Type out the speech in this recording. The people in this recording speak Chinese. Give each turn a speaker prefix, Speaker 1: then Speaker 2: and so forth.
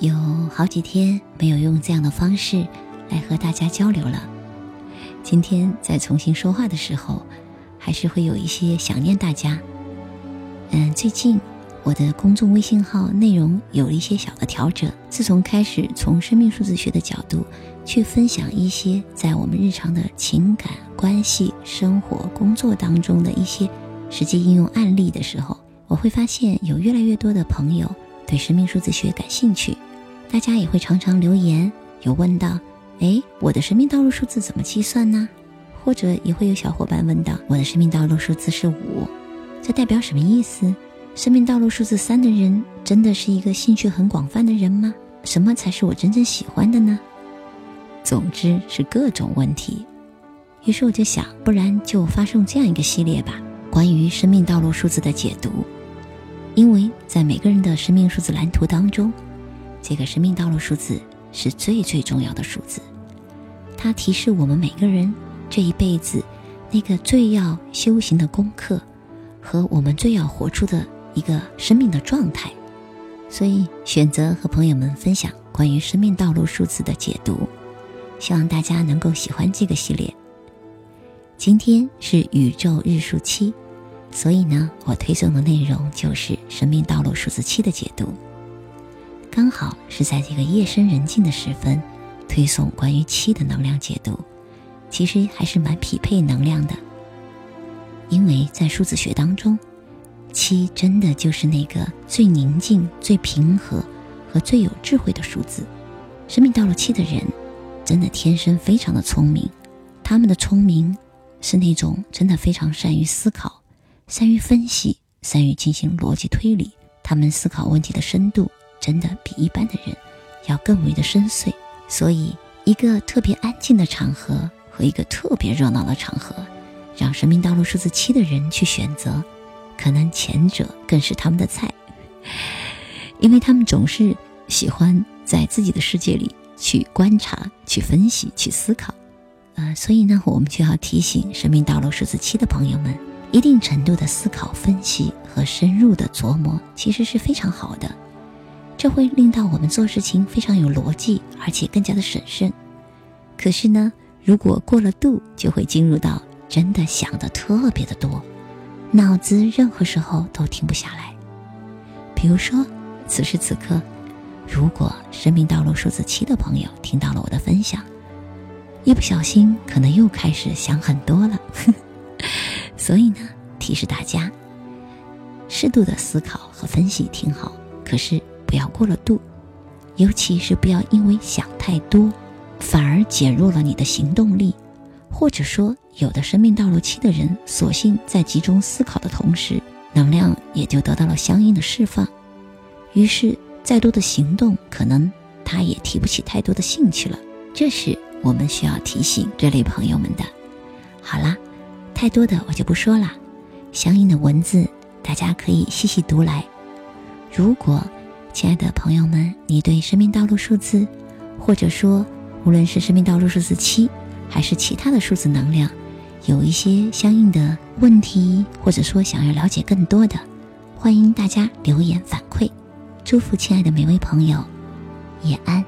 Speaker 1: 有好几天没有用这样的方式来和大家交流了。今天再重新说话的时候，还是会有一些想念大家。嗯，最近我的公众微信号内容有了一些小的调整。自从开始从生命数字学的角度去分享一些在我们日常的情感关系、生活、工作当中的一些实际应用案例的时候，我会发现有越来越多的朋友对生命数字学感兴趣。大家也会常常留言，有问到：“哎，我的生命道路数字怎么计算呢？”或者也会有小伙伴问到：“我的生命道路数字是五，这代表什么意思？生命道路数字三的人真的是一个兴趣很广泛的人吗？什么才是我真正喜欢的呢？”总之是各种问题。于是我就想，不然就发送这样一个系列吧，关于生命道路数字的解读。因为在每个人的生命数字蓝图当中。这个生命道路数字是最最重要的数字，它提示我们每个人这一辈子那个最要修行的功课和我们最要活出的一个生命的状态。所以选择和朋友们分享关于生命道路数字的解读，希望大家能够喜欢这个系列。今天是宇宙日数七，所以呢，我推送的内容就是生命道路数字七的解读。刚好是在这个夜深人静的时分，推送关于七的能量解读，其实还是蛮匹配能量的。因为在数字学当中，七真的就是那个最宁静、最平和和最有智慧的数字。生命到了七的人，真的天生非常的聪明，他们的聪明是那种真的非常善于思考、善于分析、善于进行逻辑推理，他们思考问题的深度。真的比一般的人要更为的深邃，所以一个特别安静的场合和一个特别热闹的场合，让生命道路数字七的人去选择，可能前者更是他们的菜，因为他们总是喜欢在自己的世界里去观察、去分析、去思考。呃，所以呢，我们就要提醒生命道路数字七的朋友们，一定程度的思考、分析和深入的琢磨，其实是非常好的。这会令到我们做事情非常有逻辑，而且更加的审慎。可是呢，如果过了度，就会进入到真的想的特别的多，脑子任何时候都停不下来。比如说，此时此刻，如果生命道路数字七的朋友听到了我的分享，一不小心可能又开始想很多了。所以呢，提示大家，适度的思考和分析挺好，可是。不要过了度，尤其是不要因为想太多，反而减弱了你的行动力。或者说，有的生命道路期的人，索性在集中思考的同时，能量也就得到了相应的释放。于是，再多的行动，可能他也提不起太多的兴趣了。这是我们需要提醒这类朋友们的。好啦，太多的我就不说了，相应的文字大家可以细细读来。如果亲爱的朋友们，你对生命道路数字，或者说无论是生命道路数字七，还是其他的数字能量，有一些相应的问题，或者说想要了解更多的，欢迎大家留言反馈。祝福亲爱的每位朋友，夜安。